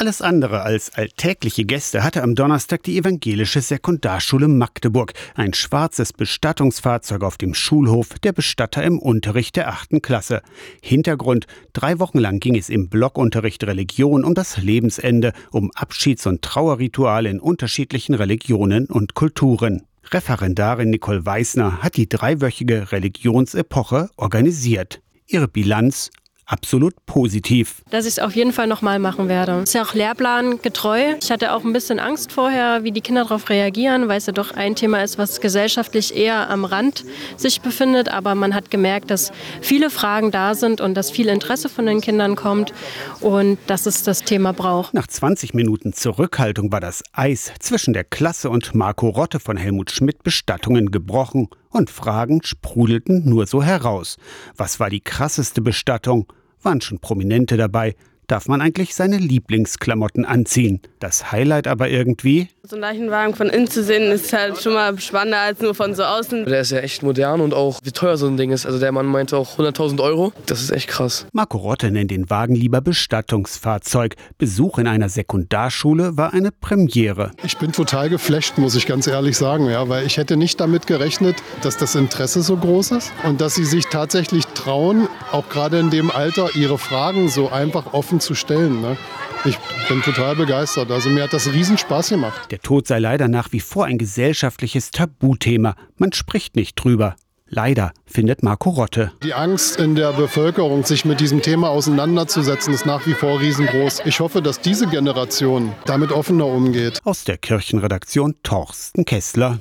Alles andere als alltägliche Gäste hatte am Donnerstag die evangelische Sekundarschule Magdeburg. Ein schwarzes Bestattungsfahrzeug auf dem Schulhof, der Bestatter im Unterricht der achten Klasse. Hintergrund, drei Wochen lang ging es im Blockunterricht Religion um das Lebensende, um Abschieds- und Trauerrituale in unterschiedlichen Religionen und Kulturen. Referendarin Nicole Weißner hat die dreiwöchige Religionsepoche organisiert. Ihre Bilanz absolut positiv. Dass ich es auf jeden Fall nochmal machen werde. Ist ja auch lehrplangetreu. Ich hatte auch ein bisschen Angst vorher, wie die Kinder darauf reagieren, weil es ja doch ein Thema ist, was gesellschaftlich eher am Rand sich befindet. Aber man hat gemerkt, dass viele Fragen da sind und dass viel Interesse von den Kindern kommt und dass es das Thema braucht. Nach 20 Minuten Zurückhaltung war das Eis zwischen der Klasse und Marco Rotte von Helmut Schmidt Bestattungen gebrochen und Fragen sprudelten nur so heraus. Was war die krasseste Bestattung? Waren schon Prominente dabei? Darf man eigentlich seine Lieblingsklamotten anziehen? Das Highlight aber irgendwie, so einen Leichenwagen von innen zu sehen, ist halt schon mal spannender als nur von so außen. Der ist ja echt modern und auch wie teuer so ein Ding ist. Also der Mann meinte auch 100.000 Euro. Das ist echt krass. Marco Rotte nennt den Wagen lieber Bestattungsfahrzeug. Besuch in einer Sekundarschule war eine Premiere. Ich bin total geflasht, muss ich ganz ehrlich sagen, ja, weil ich hätte nicht damit gerechnet, dass das Interesse so groß ist und dass sie sich tatsächlich trauen, auch gerade in dem Alter, ihre Fragen so einfach offen zu stellen. Ne? Ich bin total begeistert. Also mir hat das riesen Spaß gemacht. Der Tod sei leider nach wie vor ein gesellschaftliches Tabuthema. Man spricht nicht drüber. Leider, findet Marco Rotte. Die Angst in der Bevölkerung, sich mit diesem Thema auseinanderzusetzen, ist nach wie vor riesengroß. Ich hoffe, dass diese Generation damit offener umgeht. Aus der Kirchenredaktion Torsten Kessler.